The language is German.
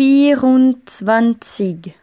vierundzwanzig.